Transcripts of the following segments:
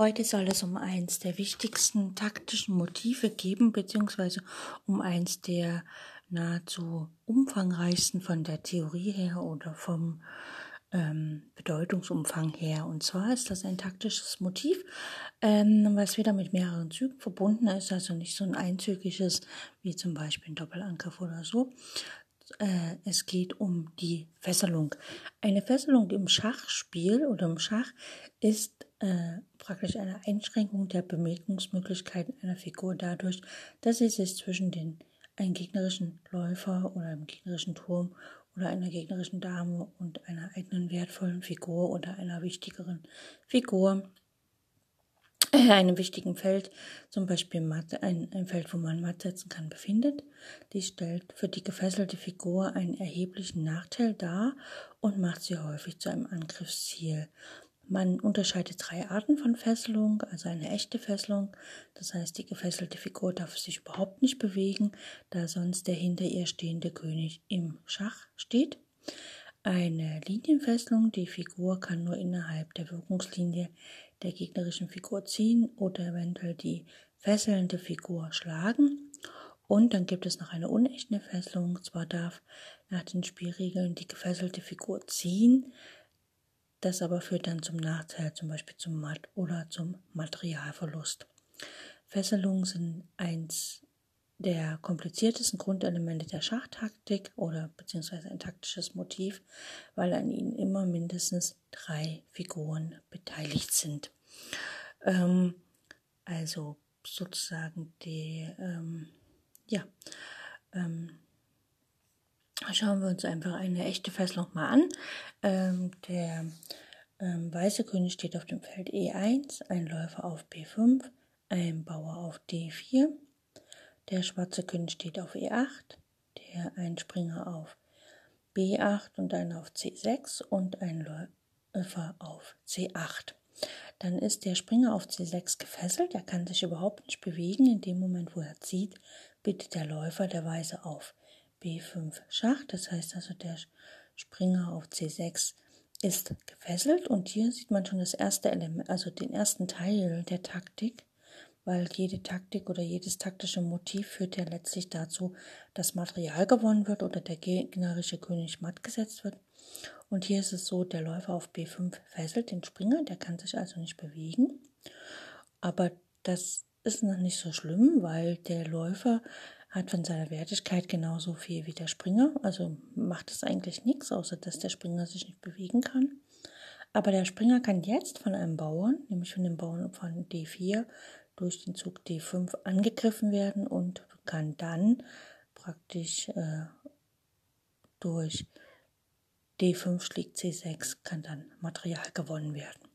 Heute soll es um eins der wichtigsten taktischen Motive geben, beziehungsweise um eins der nahezu umfangreichsten von der Theorie her oder vom ähm, Bedeutungsumfang her. Und zwar ist das ein taktisches Motiv, ähm, was wieder mit mehreren Zügen verbunden ist, also nicht so ein einzügiges wie zum Beispiel ein Doppelangriff oder so. Äh, es geht um die Fesselung. Eine Fesselung im Schachspiel oder im Schach ist äh, praktisch eine Einschränkung der Bewegungsmöglichkeiten einer Figur dadurch, dass sie sich zwischen den einen gegnerischen Läufer oder einem gegnerischen Turm oder einer gegnerischen Dame und einer eigenen wertvollen Figur oder einer wichtigeren Figur, äh, einem wichtigen Feld, zum Beispiel Matt, ein, ein Feld, wo man Matt setzen kann, befindet. Dies stellt für die gefesselte Figur einen erheblichen Nachteil dar und macht sie häufig zu einem Angriffsziel. Man unterscheidet drei Arten von Fesselung, also eine echte Fesselung, das heißt die gefesselte Figur darf sich überhaupt nicht bewegen, da sonst der hinter ihr stehende König im Schach steht. Eine Linienfesselung, die Figur kann nur innerhalb der Wirkungslinie der gegnerischen Figur ziehen oder eventuell die fesselnde Figur schlagen. Und dann gibt es noch eine unechte Fesselung, zwar darf nach den Spielregeln die gefesselte Figur ziehen, das aber führt dann zum Nachteil, zum Beispiel zum Matt oder zum Materialverlust. Fesselungen sind eins der kompliziertesten Grundelemente der Schachtaktik oder beziehungsweise ein taktisches Motiv, weil an ihnen immer mindestens drei Figuren beteiligt sind. Ähm, also sozusagen die, ähm, ja, ähm, Schauen wir uns einfach eine echte Fesselung mal an. Ähm, der ähm, weiße König steht auf dem Feld E1, ein Läufer auf B5, ein Bauer auf D4. Der schwarze König steht auf E8, der ein Springer auf B8 und einer auf C6 und ein Läufer auf C8. Dann ist der Springer auf C6 gefesselt, er kann sich überhaupt nicht bewegen. In dem Moment, wo er zieht, bittet der Läufer der Weiße auf B5 Schach. Das heißt also, der Springer auf C6 ist gefesselt und hier sieht man schon das erste Element, also den ersten Teil der Taktik, weil jede Taktik oder jedes taktische Motiv führt ja letztlich dazu, dass Material gewonnen wird oder der gegnerische König matt gesetzt wird. Und hier ist es so, der Läufer auf B5 fesselt den Springer, der kann sich also nicht bewegen. Aber das ist noch nicht so schlimm, weil der Läufer hat von seiner Wertigkeit genauso viel wie der Springer. Also macht es eigentlich nichts, außer dass der Springer sich nicht bewegen kann. Aber der Springer kann jetzt von einem Bauern, nämlich von dem Bauern von D4, durch den Zug D5 angegriffen werden und kann dann praktisch äh, durch D5 schlägt C6 kann dann Material gewonnen werden.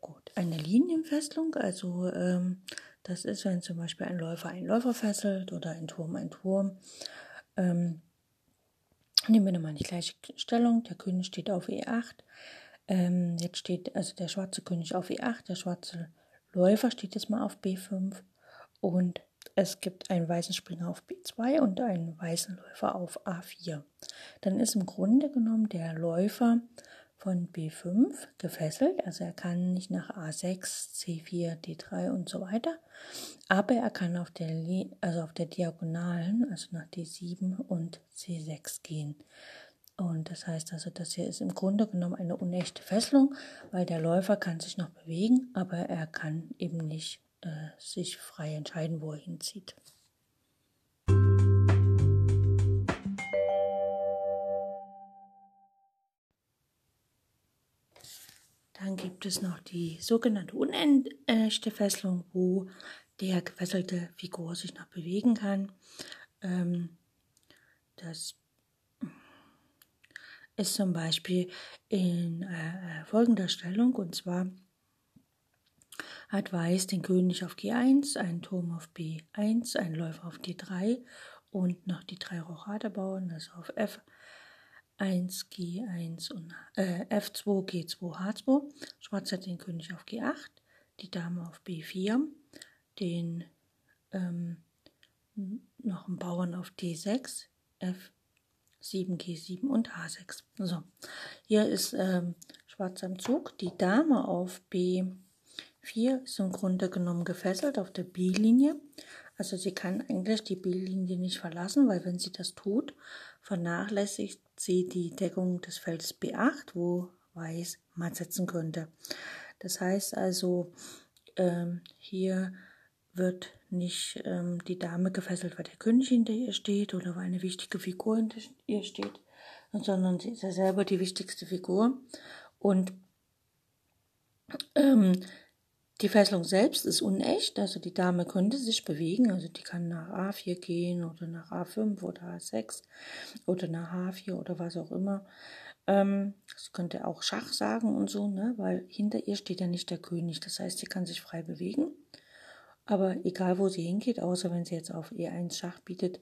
Gut, eine Linienfesselung, also ähm, das ist, wenn zum Beispiel ein Läufer einen Läufer fesselt oder ein Turm einen Turm. Ähm, nehmen wir nochmal die gleiche Stellung. Der König steht auf E8. Ähm, jetzt steht also der schwarze König auf E8, der schwarze Läufer steht jetzt mal auf B5 und es gibt einen weißen Springer auf B2 und einen weißen Läufer auf A4. Dann ist im Grunde genommen der Läufer von B5 gefesselt, also er kann nicht nach A6, C4, D3 und so weiter, aber er kann auf der, also auf der Diagonalen, also nach D7 und C6 gehen. Und das heißt also, das hier ist im Grunde genommen eine unechte Fesselung, weil der Läufer kann sich noch bewegen, aber er kann eben nicht äh, sich frei entscheiden, wo er hinzieht. Dann gibt es noch die sogenannte unechte Fesselung, wo der gefesselte Figur sich noch bewegen kann. Ähm, das ist zum Beispiel in äh, folgender Stellung und zwar hat Weiß den König auf G1, einen Turm auf B1, einen Läufer auf D3 und noch die drei Rochade Bauern, also auf F1, G1 und äh, F2, G2, H2. Schwarz hat den König auf G8, die Dame auf B4, den ähm, noch einen Bauern auf D6, F7, G7 und H6. So, hier ist ähm, Schwarz am Zug, die Dame auf B4 ist im Grunde genommen gefesselt auf der B-Linie. Also sie kann eigentlich die B-Linie nicht verlassen, weil wenn sie das tut, vernachlässigt sie die Deckung des Feldes B8, wo Weiß matt setzen könnte. Das heißt also, ähm, hier wird nicht ähm, die Dame gefesselt, weil der König hinter ihr steht oder weil eine wichtige Figur hinter ihr steht, sondern sie ist ja selber die wichtigste Figur. Und ähm, die Fesselung selbst ist unecht, also die Dame könnte sich bewegen, also die kann nach A4 gehen oder nach A5 oder A6 oder nach H4 oder was auch immer. Ähm, sie könnte auch Schach sagen und so, ne, weil hinter ihr steht ja nicht der König, das heißt, sie kann sich frei bewegen. Aber egal, wo sie hingeht, außer wenn sie jetzt auf E1 Schach bietet,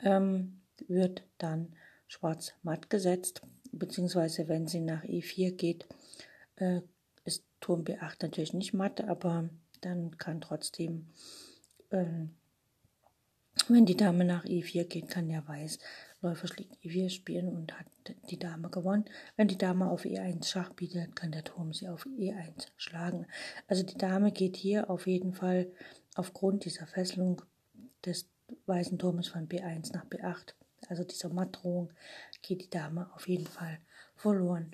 ähm, wird dann schwarz matt gesetzt, beziehungsweise wenn sie nach E4 geht, äh, ist Turm B8 natürlich nicht matt, aber dann kann trotzdem, ähm, wenn die Dame nach E4 geht, kann der Weiß Läufer schlägt E4 spielen und hat die Dame gewonnen. Wenn die Dame auf E1 Schach bietet, kann der Turm sie auf E1 schlagen. Also die Dame geht hier auf jeden Fall aufgrund dieser Fesselung des weißen Turmes von B1 nach B8, also dieser Mattdrohung, geht die Dame auf jeden Fall verloren.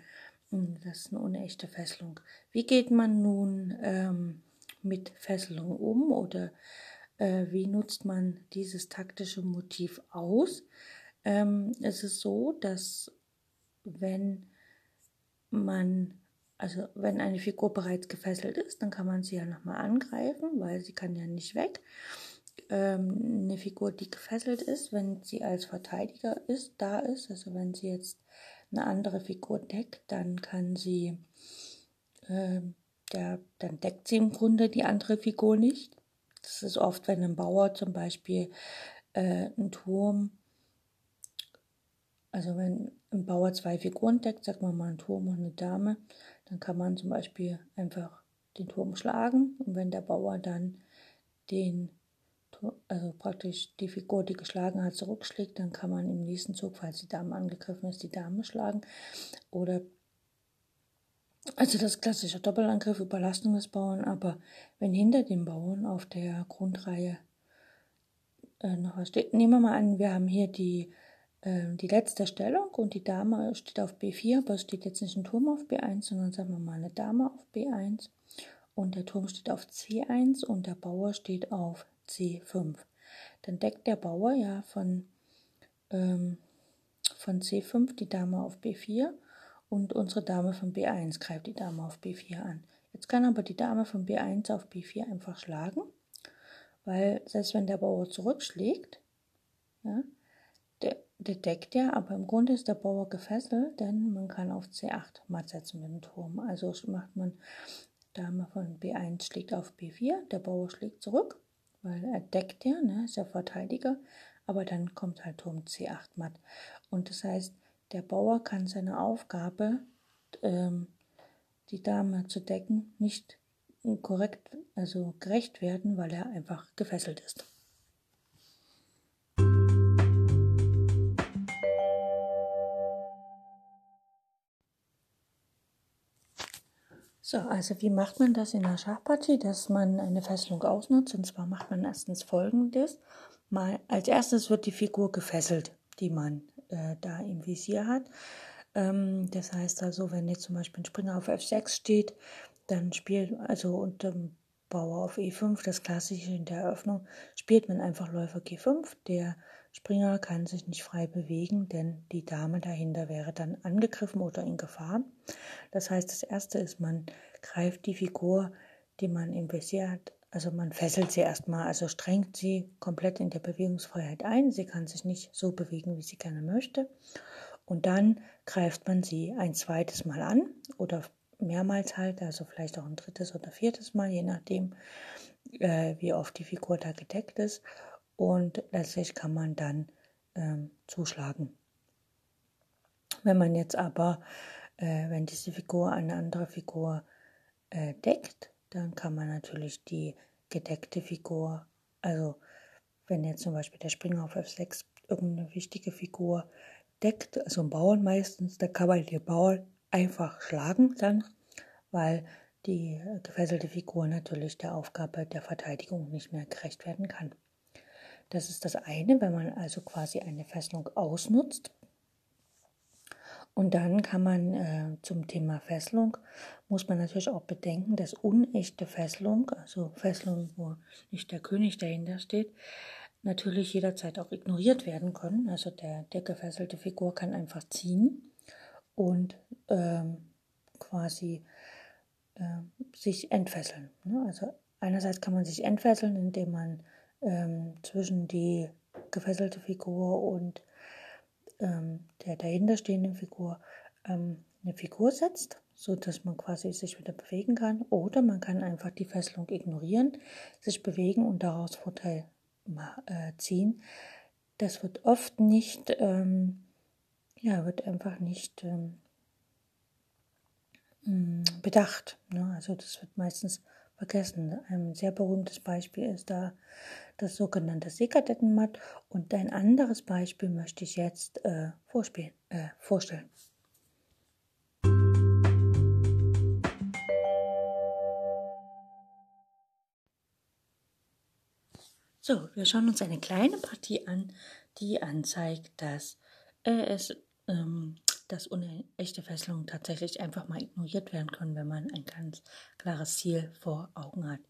Das ist eine unechte Fesselung. Wie geht man nun ähm, mit Fesselung um oder äh, wie nutzt man dieses taktische Motiv aus? Ähm, es ist so, dass wenn man, also wenn eine Figur bereits gefesselt ist, dann kann man sie ja nochmal angreifen, weil sie kann ja nicht weg. Ähm, eine Figur, die gefesselt ist, wenn sie als Verteidiger ist, da ist, also wenn sie jetzt eine andere Figur deckt, dann kann sie, äh, der, dann deckt sie im Grunde die andere Figur nicht. Das ist oft, wenn ein Bauer zum Beispiel äh, einen Turm, also wenn ein Bauer zwei Figuren deckt, sagt man mal einen Turm und eine Dame, dann kann man zum Beispiel einfach den Turm schlagen und wenn der Bauer dann den also praktisch die Figur, die geschlagen hat, zurückschlägt, dann kann man im nächsten Zug, falls die Dame angegriffen ist, die Dame schlagen. Oder also das klassische Doppelangriff, Überlastung des Bauern, aber wenn hinter dem Bauern auf der Grundreihe äh, noch was steht, nehmen wir mal an, wir haben hier die, äh, die letzte Stellung und die Dame steht auf B4, aber es steht jetzt nicht ein Turm auf B1, sondern sagen wir mal eine Dame auf B1 und der Turm steht auf C1 und der Bauer steht auf C5. Dann deckt der Bauer ja von, ähm, von C5 die Dame auf B4 und unsere Dame von B1 greift die Dame auf B4 an. Jetzt kann aber die Dame von B1 auf B4 einfach schlagen, weil selbst wenn der Bauer zurückschlägt, ja, der, der deckt ja, aber im Grunde ist der Bauer gefesselt, denn man kann auf C8 matt setzen mit dem Turm. Also macht man Dame von B1 schlägt auf B4, der Bauer schlägt zurück weil er deckt ja, ne, ist ja Verteidiger, aber dann kommt halt Turm C8 matt. Und das heißt, der Bauer kann seine Aufgabe, ähm, die Dame zu decken, nicht korrekt, also gerecht werden, weil er einfach gefesselt ist. So, also wie macht man das in einer Schachpartie, dass man eine Fesselung ausnutzt? Und zwar macht man erstens folgendes. Mal, als erstes wird die Figur gefesselt, die man äh, da im Visier hat. Ähm, das heißt also, wenn jetzt zum Beispiel ein Springer auf F6 steht, dann spielt, also unter dem Bauer auf E5, das klassische in der Eröffnung, spielt man einfach Läufer G5. Der Springer kann sich nicht frei bewegen, denn die Dame dahinter wäre dann angegriffen oder in Gefahr. Das heißt, das erste ist, man greift die Figur, die man im Visier hat, also man fesselt sie erstmal, also strengt sie komplett in der Bewegungsfreiheit ein. Sie kann sich nicht so bewegen, wie sie gerne möchte. Und dann greift man sie ein zweites Mal an oder mehrmals halt, also vielleicht auch ein drittes oder viertes Mal, je nachdem, äh, wie oft die Figur da gedeckt ist. Und letztlich kann man dann ähm, zuschlagen. Wenn man jetzt aber, äh, wenn diese Figur eine andere Figur äh, deckt, dann kann man natürlich die gedeckte Figur, also wenn jetzt zum Beispiel der Springer auf F6 irgendeine wichtige Figur deckt, also ein Bauern meistens, da kann man den Bauern einfach schlagen dann, weil die gefesselte Figur natürlich der Aufgabe der Verteidigung nicht mehr gerecht werden kann. Das ist das eine, wenn man also quasi eine Fesselung ausnutzt. Und dann kann man äh, zum Thema Fesselung, muss man natürlich auch bedenken, dass unechte Fesselung, also Fesselung, wo nicht der König dahinter steht, natürlich jederzeit auch ignoriert werden können. Also der, der gefesselte Figur kann einfach ziehen und ähm, quasi äh, sich entfesseln. Ne? Also einerseits kann man sich entfesseln, indem man ähm, zwischen die gefesselte Figur und ähm, der dahinterstehenden Figur ähm, eine Figur setzt, so dass man quasi sich wieder bewegen kann. Oder man kann einfach die Fesselung ignorieren, sich bewegen und daraus Vorteil äh, ziehen. Das wird oft nicht, ähm, ja, wird einfach nicht ähm, mm, bedacht. Ne? Also das wird meistens vergessen. Ein sehr berühmtes Beispiel ist da das sogenannte Seekadettenmatt. Und ein anderes Beispiel möchte ich jetzt äh, äh, vorstellen. So, wir schauen uns eine kleine Partie an, die anzeigt, dass äh, es ähm, dass unechte Fesselungen tatsächlich einfach mal ignoriert werden können, wenn man ein ganz klares Ziel vor Augen hat.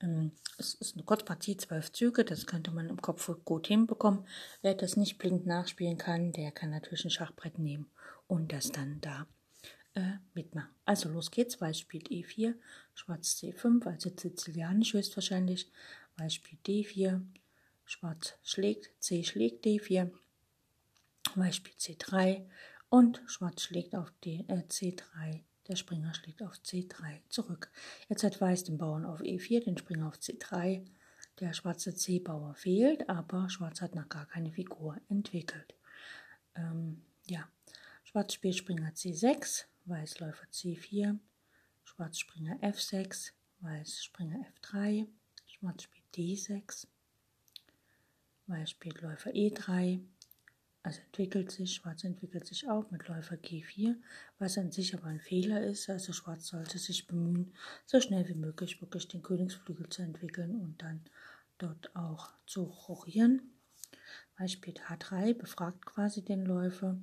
Ähm, es ist eine Kurzpartie, zwölf Züge, das könnte man im Kopf gut hinbekommen. Wer das nicht blind nachspielen kann, der kann natürlich ein Schachbrett nehmen und das dann da äh, mitmachen. Also los geht's, Weiß spielt E4, Schwarz C5, also Sizilianisch höchstwahrscheinlich, Weiß spielt D4, Schwarz schlägt, C schlägt D4, Weiß spielt C3 und Schwarz schlägt auf D, äh, C3 der Springer schlägt auf C3 zurück. Jetzt hat Weiß den Bauern auf E4, den Springer auf C3. Der schwarze C-Bauer fehlt, aber Schwarz hat noch gar keine Figur entwickelt. Ähm, ja, Schwarz spielt Springer C6, Weiß Läufer C4, Schwarz Springer F6, Weiß Springer F3, Schwarz spielt D6, Weiß spielt Läufer E3, also entwickelt sich, Schwarz entwickelt sich auch mit Läufer G4, was an sich aber ein Fehler ist. Also Schwarz sollte sich bemühen, so schnell wie möglich wirklich den Königsflügel zu entwickeln und dann dort auch zu rochieren. Weiß spielt H3, befragt quasi den Läufer.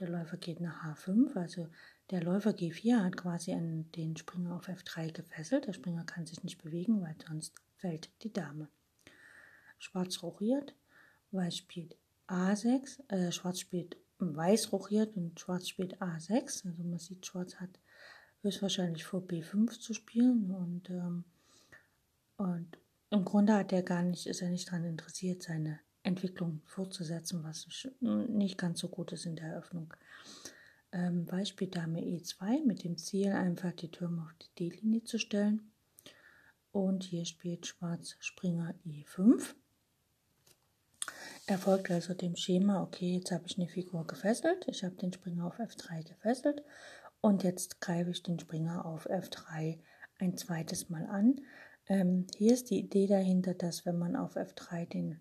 Der Läufer geht nach H5, also der Läufer G4 hat quasi an den Springer auf F3 gefesselt. Der Springer kann sich nicht bewegen, weil sonst fällt die Dame. Schwarz rochiert, Weiß spielt A6, äh, Schwarz spielt Weiß rochiert und Schwarz spielt A6. Also man sieht, Schwarz hat höchstwahrscheinlich vor B5 zu spielen und, ähm, und im Grunde hat er gar nicht, ist er nicht daran interessiert, seine Entwicklung fortzusetzen, was nicht ganz so gut ist in der Eröffnung. Ähm, spielt Dame E2 mit dem Ziel, einfach die Türme auf die D-Linie zu stellen. Und hier spielt Schwarz Springer E5. Er folgt also dem Schema, okay, jetzt habe ich eine Figur gefesselt, ich habe den Springer auf F3 gefesselt und jetzt greife ich den Springer auf F3 ein zweites Mal an. Ähm, hier ist die Idee dahinter, dass wenn man auf F3 den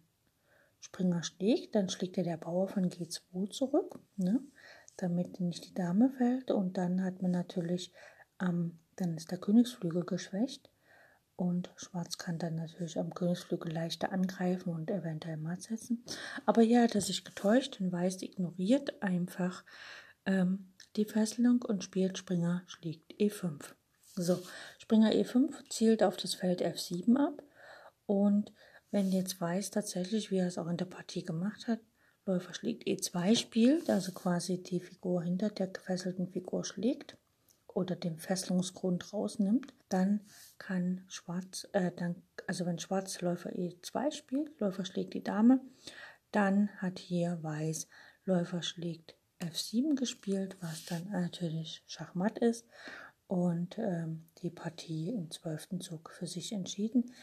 Springer schlägt, dann schlägt er der Bauer von G2 zurück, ne, damit nicht die Dame fällt und dann hat man natürlich, ähm, dann ist der Königsflügel geschwächt und Schwarz kann dann natürlich am Königsflügel leichter angreifen und eventuell matt setzen. Aber hier hat er sich getäuscht und Weiß ignoriert einfach ähm, die Fesselung und spielt Springer schlägt E5. So, Springer E5 zielt auf das Feld F7 ab. Und wenn jetzt Weiß tatsächlich, wie er es auch in der Partie gemacht hat, Läufer schlägt E2 spielt, also quasi die Figur hinter der gefesselten Figur schlägt, oder den Fesselungsgrund rausnimmt, dann kann Schwarz, äh, dann, also wenn Schwarz Läufer E2 spielt, Läufer schlägt die Dame, dann hat hier Weiß Läufer schlägt F7 gespielt, was dann natürlich Schachmatt ist und ähm, die Partie im zwölften Zug für sich entschieden.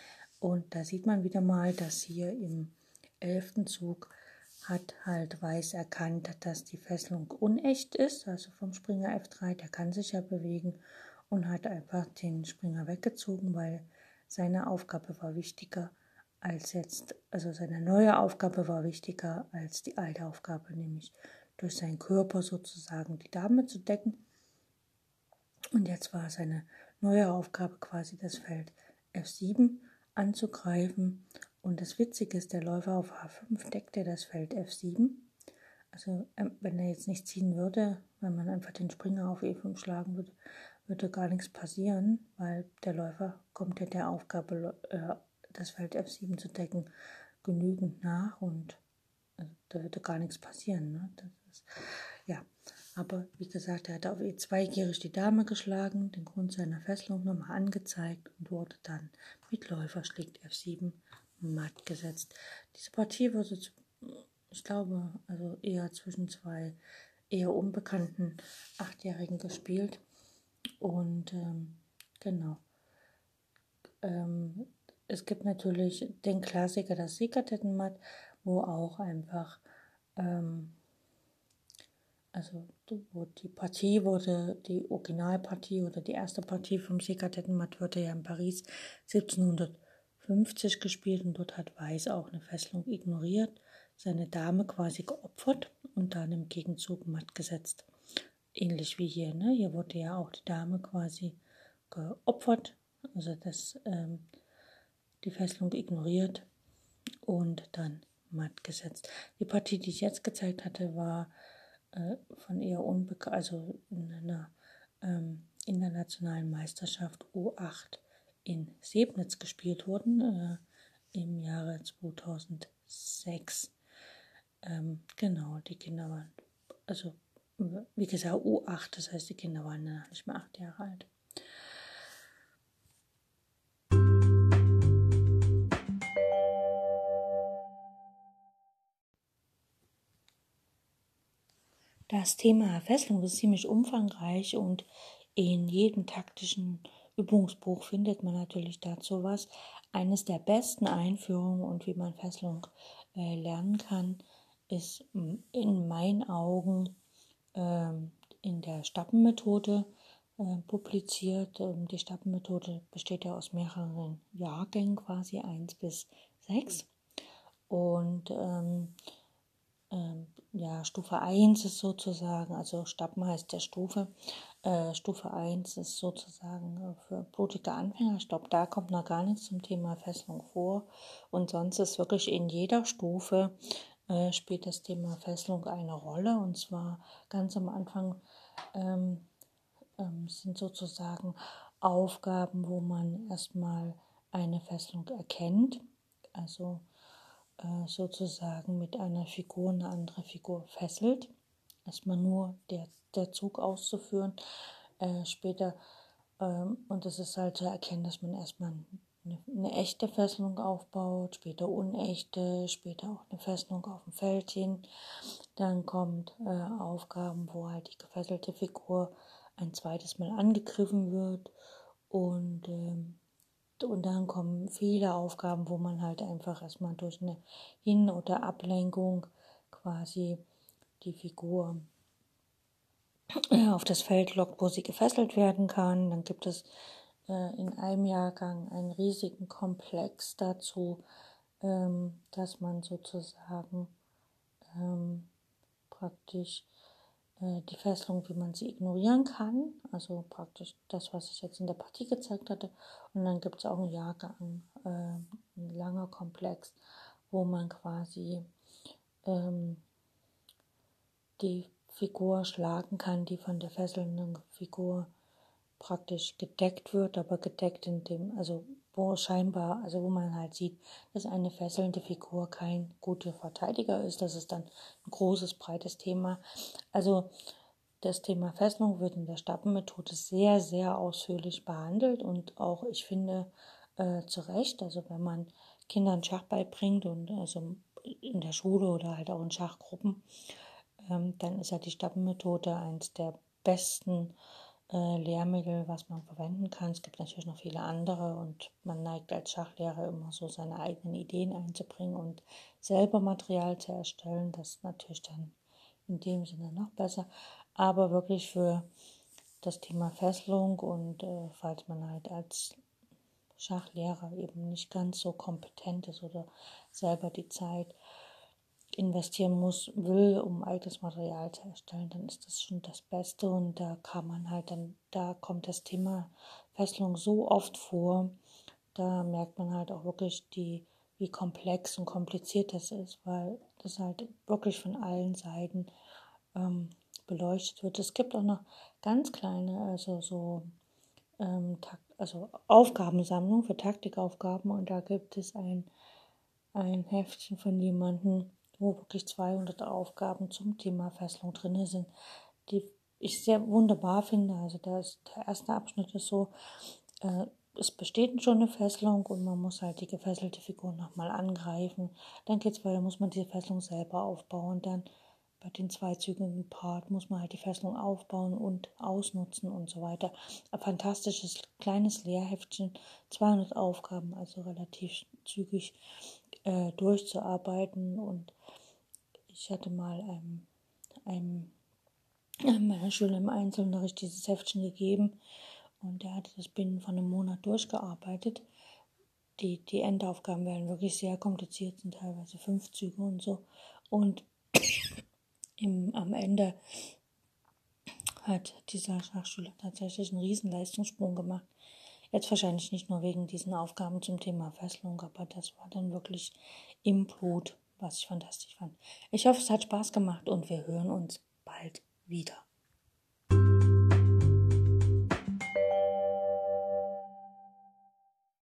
Und da sieht man wieder mal, dass hier im elften Zug hat halt Weiß erkannt, dass die Fesselung unecht ist, also vom Springer F3, der kann sich ja bewegen und hat einfach den Springer weggezogen, weil seine Aufgabe war wichtiger als jetzt, also seine neue Aufgabe war wichtiger als die alte Aufgabe, nämlich durch seinen Körper sozusagen die Dame zu decken. Und jetzt war seine neue Aufgabe quasi das Feld F7 anzugreifen und das Witzige ist, der Läufer auf H5 deckt er das Feld F7. Also ähm, wenn er jetzt nicht ziehen würde, wenn man einfach den Springer auf E5 schlagen würde, würde gar nichts passieren, weil der Läufer kommt ja der Aufgabe, äh, das Feld F7 zu decken, genügend nach und äh, da würde gar nichts passieren. Ne? Ist, ja, aber wie gesagt, er hat auf E2 gierig die Dame geschlagen, den Grund seiner Fesselung nochmal angezeigt und wurde dann mit Läufer schlägt F7 matt gesetzt. Diese Partie wurde, ich glaube, also eher zwischen zwei eher unbekannten Achtjährigen gespielt. Und ähm, genau. Ähm, es gibt natürlich den Klassiker, das Siegertettenmatt, wo auch einfach, ähm, also wo die Partie wurde, die Originalpartie oder die erste Partie vom Siegertettenmatt wurde ja in Paris 1700 50 gespielt und dort hat Weiß auch eine Fesselung ignoriert, seine Dame quasi geopfert und dann im Gegenzug matt gesetzt. Ähnlich wie hier, ne? Hier wurde ja auch die Dame quasi geopfert, also das, ähm, die Fesselung ignoriert und dann matt gesetzt. Die Partie, die ich jetzt gezeigt hatte, war äh, von eher unbekannt, also in einer ähm, internationalen Meisterschaft U8 in Sebnitz gespielt wurden äh, im Jahre 2006. Ähm, genau, die Kinder waren, also wie gesagt, U8, das heißt, die Kinder waren nicht mehr acht Jahre alt. Das Thema Fesselung ist ziemlich umfangreich und in jedem taktischen Übungsbuch findet man natürlich dazu was. Eines der besten Einführungen und wie man Fesselung äh, lernen kann, ist mm, in meinen Augen äh, in der Stappenmethode äh, publiziert. Ähm, die Stappenmethode besteht ja aus mehreren Jahrgängen, quasi 1 bis 6. Und ähm, ähm, ja, Stufe 1 ist sozusagen, also Stappen heißt der Stufe, äh, Stufe 1 ist sozusagen äh, für blutige Anfänger. Ich glaube, da kommt noch gar nichts zum Thema Fesselung vor. Und sonst ist wirklich in jeder Stufe äh, spielt das Thema Fesselung eine Rolle. Und zwar ganz am Anfang ähm, ähm, sind sozusagen Aufgaben, wo man erstmal eine Fesselung erkennt. Also sozusagen mit einer Figur eine andere Figur fesselt. Erstmal nur der der Zug auszuführen. Äh, später, ähm, und es ist halt zu erkennen, dass man erstmal eine, eine, echte Fesselung aufbaut, später unechte, später auch eine Fesselung auf dem Fältchen. Dann kommt äh, Aufgaben, wo halt die gefesselte Figur ein zweites Mal angegriffen wird und ähm, und dann kommen viele Aufgaben, wo man halt einfach erstmal durch eine Hin- oder Ablenkung quasi die Figur auf das Feld lockt, wo sie gefesselt werden kann. Dann gibt es äh, in einem Jahrgang einen riesigen Komplex dazu, ähm, dass man sozusagen ähm, praktisch äh, die Fesselung, wie man sie ignorieren kann. Also praktisch das, was ich jetzt in der Partie gezeigt hatte. Und dann gibt es auch einen Jahrgang, äh, ein langer Komplex, wo man quasi ähm, die Figur schlagen kann, die von der fesselnden Figur praktisch gedeckt wird, aber gedeckt in dem, also wo scheinbar, also wo man halt sieht, dass eine fesselnde Figur kein guter Verteidiger ist. Das ist dann ein großes, breites Thema. Also das Thema Fesselung wird in der Stappenmethode sehr, sehr ausführlich behandelt und auch, ich finde, äh, zu Recht, also wenn man Kindern Schach beibringt und also in der Schule oder halt auch in Schachgruppen, ähm, dann ist ja die Stappenmethode eines der besten äh, Lehrmittel, was man verwenden kann. Es gibt natürlich noch viele andere und man neigt als Schachlehrer immer so seine eigenen Ideen einzubringen und selber Material zu erstellen. Das ist natürlich dann in dem Sinne noch besser. Aber wirklich für das Thema Fesselung und äh, falls man halt als Schachlehrer eben nicht ganz so kompetent ist oder selber die Zeit investieren muss, will, um eigenes Material zu erstellen, dann ist das schon das Beste und da kann man halt dann, da kommt das Thema Fesselung so oft vor, da merkt man halt auch wirklich die, wie komplex und kompliziert das ist, weil das halt wirklich von allen Seiten ähm, beleuchtet wird. Es gibt auch noch ganz kleine, also so ähm, also Aufgabensammlung für Taktikaufgaben und da gibt es ein, ein Heftchen von jemandem, wo wirklich 200 Aufgaben zum Thema Fesselung drin sind, die ich sehr wunderbar finde. Also da ist, der erste Abschnitt ist so, äh, es besteht schon eine Fesselung und man muss halt die gefesselte Figur nochmal angreifen. Dann geht es weiter, muss man die Fesselung selber aufbauen. Dann bei den zweizügigen Part muss man halt die Fesselung aufbauen und ausnutzen und so weiter. Ein fantastisches kleines Lehrheftchen, 200 Aufgaben, also relativ zügig äh, durchzuarbeiten und ich hatte mal einem, einem, einem meiner Schüler im Einzelunterricht dieses Heftchen gegeben und der hatte das binnen von einem Monat durchgearbeitet. Die, die Endaufgaben werden wirklich sehr kompliziert, sind teilweise fünf Züge und so. Und im, am Ende hat dieser Schachschüler tatsächlich einen riesen Leistungssprung gemacht. Jetzt wahrscheinlich nicht nur wegen diesen Aufgaben zum Thema Fesselung, aber das war dann wirklich im Blut was ich fantastisch fand. Ich hoffe, es hat Spaß gemacht und wir hören uns bald wieder.